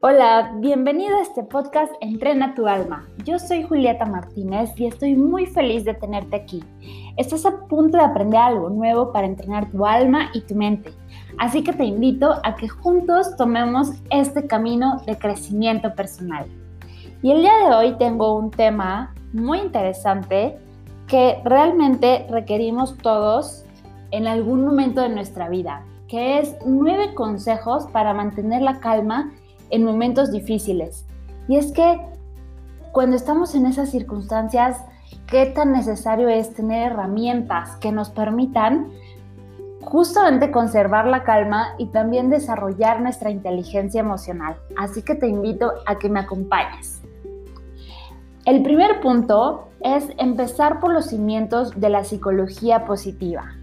Hola, bienvenido a este podcast Entrena tu alma. Yo soy Julieta Martínez y estoy muy feliz de tenerte aquí. Estás a punto de aprender algo nuevo para entrenar tu alma y tu mente. Así que te invito a que juntos tomemos este camino de crecimiento personal. Y el día de hoy tengo un tema muy interesante que realmente requerimos todos en algún momento de nuestra vida, que es nueve consejos para mantener la calma en momentos difíciles. Y es que cuando estamos en esas circunstancias, qué tan necesario es tener herramientas que nos permitan justamente conservar la calma y también desarrollar nuestra inteligencia emocional. Así que te invito a que me acompañes. El primer punto es empezar por los cimientos de la psicología positiva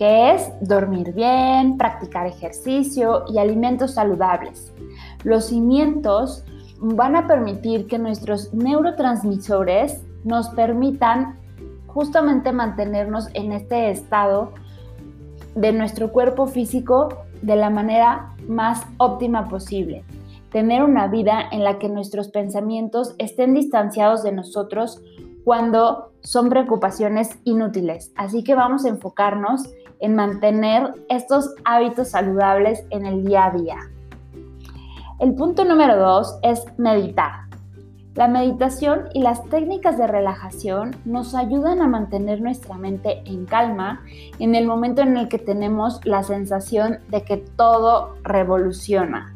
que es dormir bien, practicar ejercicio y alimentos saludables. Los cimientos van a permitir que nuestros neurotransmisores nos permitan justamente mantenernos en este estado de nuestro cuerpo físico de la manera más óptima posible. Tener una vida en la que nuestros pensamientos estén distanciados de nosotros cuando son preocupaciones inútiles. Así que vamos a enfocarnos en mantener estos hábitos saludables en el día a día. El punto número dos es meditar. La meditación y las técnicas de relajación nos ayudan a mantener nuestra mente en calma en el momento en el que tenemos la sensación de que todo revoluciona.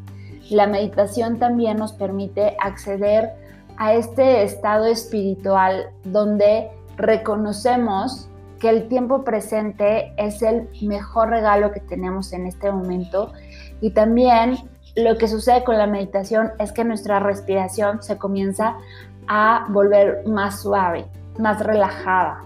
La meditación también nos permite acceder a este estado espiritual donde reconocemos que el tiempo presente es el mejor regalo que tenemos en este momento y también lo que sucede con la meditación es que nuestra respiración se comienza a volver más suave, más relajada.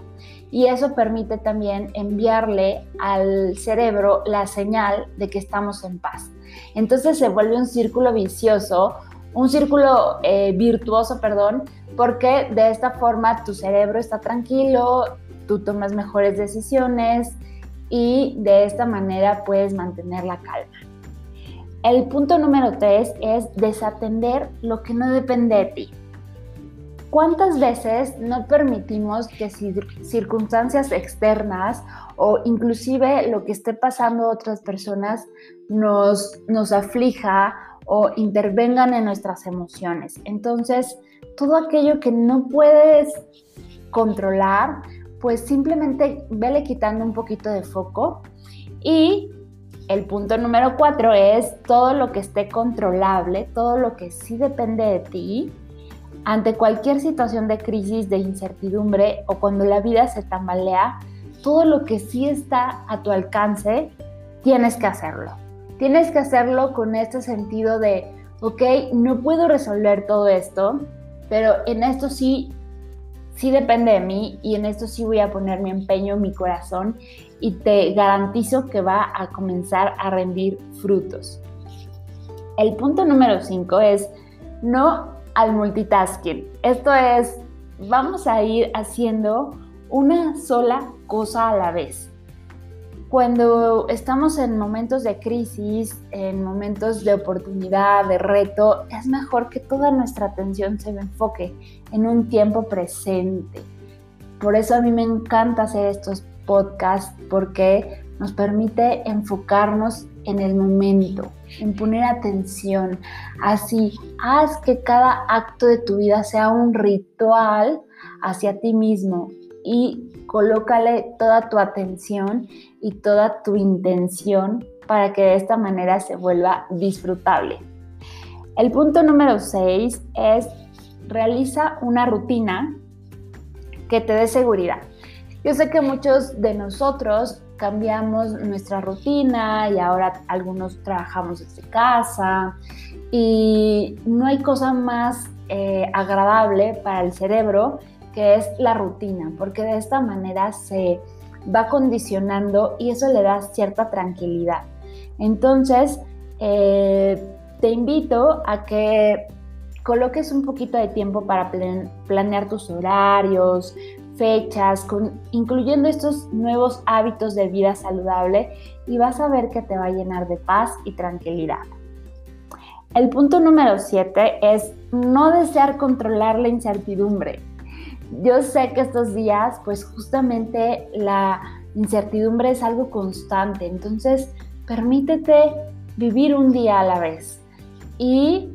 Y eso permite también enviarle al cerebro la señal de que estamos en paz. Entonces se vuelve un círculo vicioso, un círculo eh, virtuoso, perdón, porque de esta forma tu cerebro está tranquilo, tú tomas mejores decisiones y de esta manera puedes mantener la calma. El punto número tres es desatender lo que no depende de ti. ¿Cuántas veces no permitimos que circunstancias externas o inclusive lo que esté pasando a otras personas nos, nos aflija o intervengan en nuestras emociones? Entonces, todo aquello que no puedes controlar, pues simplemente vele quitando un poquito de foco. Y el punto número cuatro es todo lo que esté controlable, todo lo que sí depende de ti. Ante cualquier situación de crisis, de incertidumbre o cuando la vida se tambalea, todo lo que sí está a tu alcance, tienes que hacerlo. Tienes que hacerlo con este sentido de, ok, no puedo resolver todo esto, pero en esto sí sí depende de mí y en esto sí voy a poner mi empeño, mi corazón y te garantizo que va a comenzar a rendir frutos. El punto número 5 es no al multitasking. Esto es, vamos a ir haciendo una sola cosa a la vez. Cuando estamos en momentos de crisis, en momentos de oportunidad, de reto, es mejor que toda nuestra atención se enfoque en un tiempo presente. Por eso a mí me encanta hacer estos podcasts porque nos permite enfocarnos en el momento, en poner atención. Así, haz que cada acto de tu vida sea un ritual hacia ti mismo y colócale toda tu atención y toda tu intención para que de esta manera se vuelva disfrutable. El punto número 6 es realiza una rutina que te dé seguridad. Yo sé que muchos de nosotros cambiamos nuestra rutina y ahora algunos trabajamos desde casa y no hay cosa más eh, agradable para el cerebro que es la rutina, porque de esta manera se va condicionando y eso le da cierta tranquilidad. Entonces, eh, te invito a que coloques un poquito de tiempo para planear tus horarios, fechas, incluyendo estos nuevos hábitos de vida saludable y vas a ver que te va a llenar de paz y tranquilidad. El punto número 7 es no desear controlar la incertidumbre. Yo sé que estos días, pues justamente la incertidumbre es algo constante, entonces permítete vivir un día a la vez y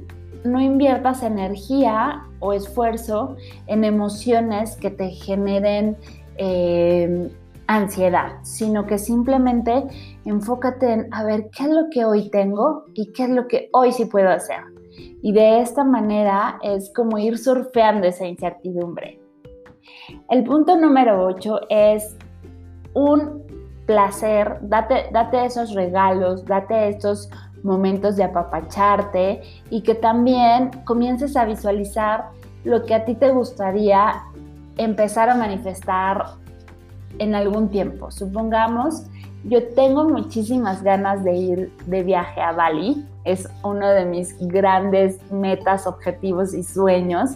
no inviertas energía o esfuerzo en emociones que te generen eh, ansiedad, sino que simplemente enfócate en a ver qué es lo que hoy tengo y qué es lo que hoy sí puedo hacer. Y de esta manera es como ir surfeando esa incertidumbre. El punto número 8 es un placer, date, date esos regalos, date estos momentos de apapacharte y que también comiences a visualizar lo que a ti te gustaría empezar a manifestar en algún tiempo. Supongamos, yo tengo muchísimas ganas de ir de viaje a Bali. Es uno de mis grandes metas, objetivos y sueños.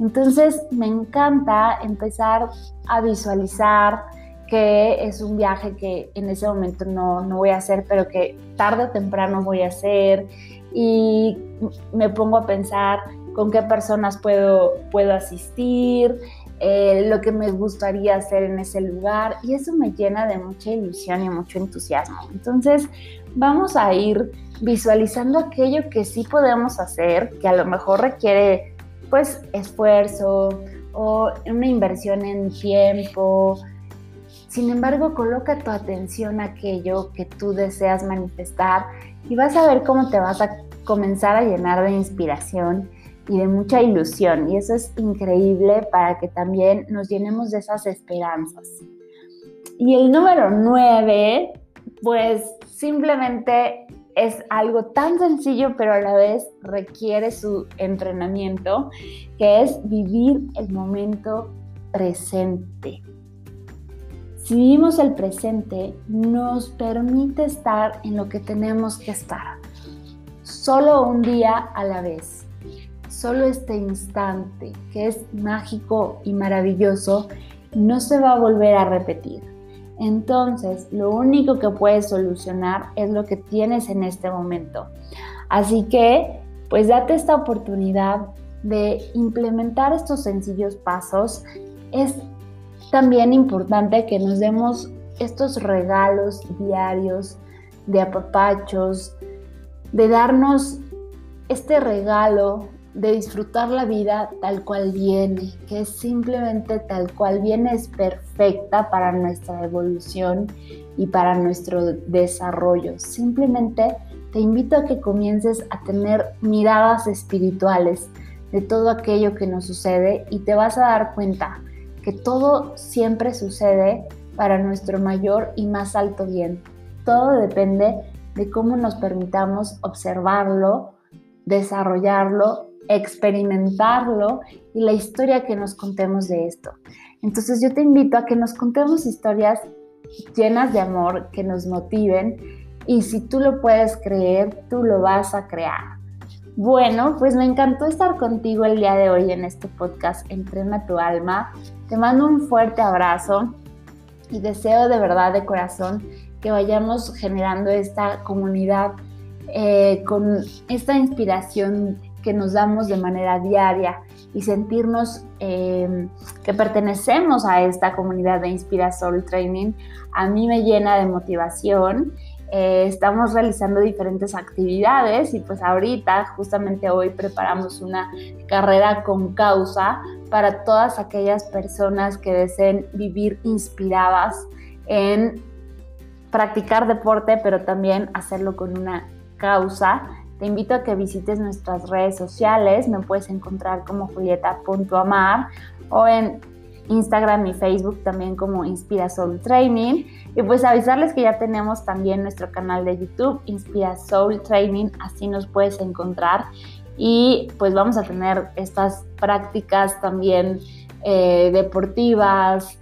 Entonces me encanta empezar a visualizar que es un viaje que en ese momento no, no voy a hacer, pero que tarde o temprano voy a hacer. Y me pongo a pensar con qué personas puedo, puedo asistir, eh, lo que me gustaría hacer en ese lugar y eso me llena de mucha ilusión y mucho entusiasmo. Entonces vamos a ir visualizando aquello que sí podemos hacer, que a lo mejor requiere pues esfuerzo o una inversión en tiempo. Sin embargo, coloca tu atención a aquello que tú deseas manifestar y vas a ver cómo te vas a comenzar a llenar de inspiración y de mucha ilusión. Y eso es increíble para que también nos llenemos de esas esperanzas. Y el número nueve, pues simplemente es algo tan sencillo, pero a la vez requiere su entrenamiento, que es vivir el momento presente. Si vivimos el presente, nos permite estar en lo que tenemos que estar, solo un día a la vez solo este instante, que es mágico y maravilloso, no se va a volver a repetir. Entonces, lo único que puedes solucionar es lo que tienes en este momento. Así que, pues date esta oportunidad de implementar estos sencillos pasos. Es también importante que nos demos estos regalos diarios de apapachos, de darnos este regalo de disfrutar la vida tal cual viene, que es simplemente tal cual viene, es perfecta para nuestra evolución y para nuestro desarrollo. Simplemente te invito a que comiences a tener miradas espirituales de todo aquello que nos sucede y te vas a dar cuenta que todo siempre sucede para nuestro mayor y más alto bien. Todo depende de cómo nos permitamos observarlo, desarrollarlo experimentarlo y la historia que nos contemos de esto. Entonces yo te invito a que nos contemos historias llenas de amor, que nos motiven y si tú lo puedes creer, tú lo vas a crear. Bueno, pues me encantó estar contigo el día de hoy en este podcast Entrena tu alma. Te mando un fuerte abrazo y deseo de verdad de corazón que vayamos generando esta comunidad eh, con esta inspiración que nos damos de manera diaria y sentirnos em, que pertenecemos a esta comunidad de Inspira Soul Training, a mí me llena de motivación. Eh, estamos realizando diferentes actividades y pues ahorita, justamente hoy, preparamos una carrera con causa para todas aquellas personas que deseen vivir inspiradas en practicar deporte, pero también hacerlo con una causa te invito a que visites nuestras redes sociales, me puedes encontrar como julieta.amar o en Instagram y Facebook también como Inspira Soul Training. Y pues avisarles que ya tenemos también nuestro canal de YouTube, Inspira Soul Training, así nos puedes encontrar. Y pues vamos a tener estas prácticas también eh, deportivas,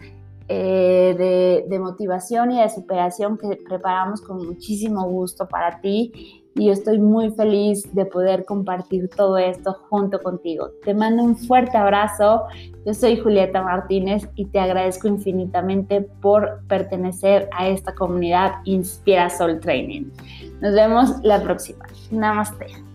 eh, de, de motivación y de superación que preparamos con muchísimo gusto para ti y yo estoy muy feliz de poder compartir todo esto junto contigo. Te mando un fuerte abrazo. Yo soy Julieta Martínez y te agradezco infinitamente por pertenecer a esta comunidad Inspira Soul Training. Nos vemos la próxima. Namaste.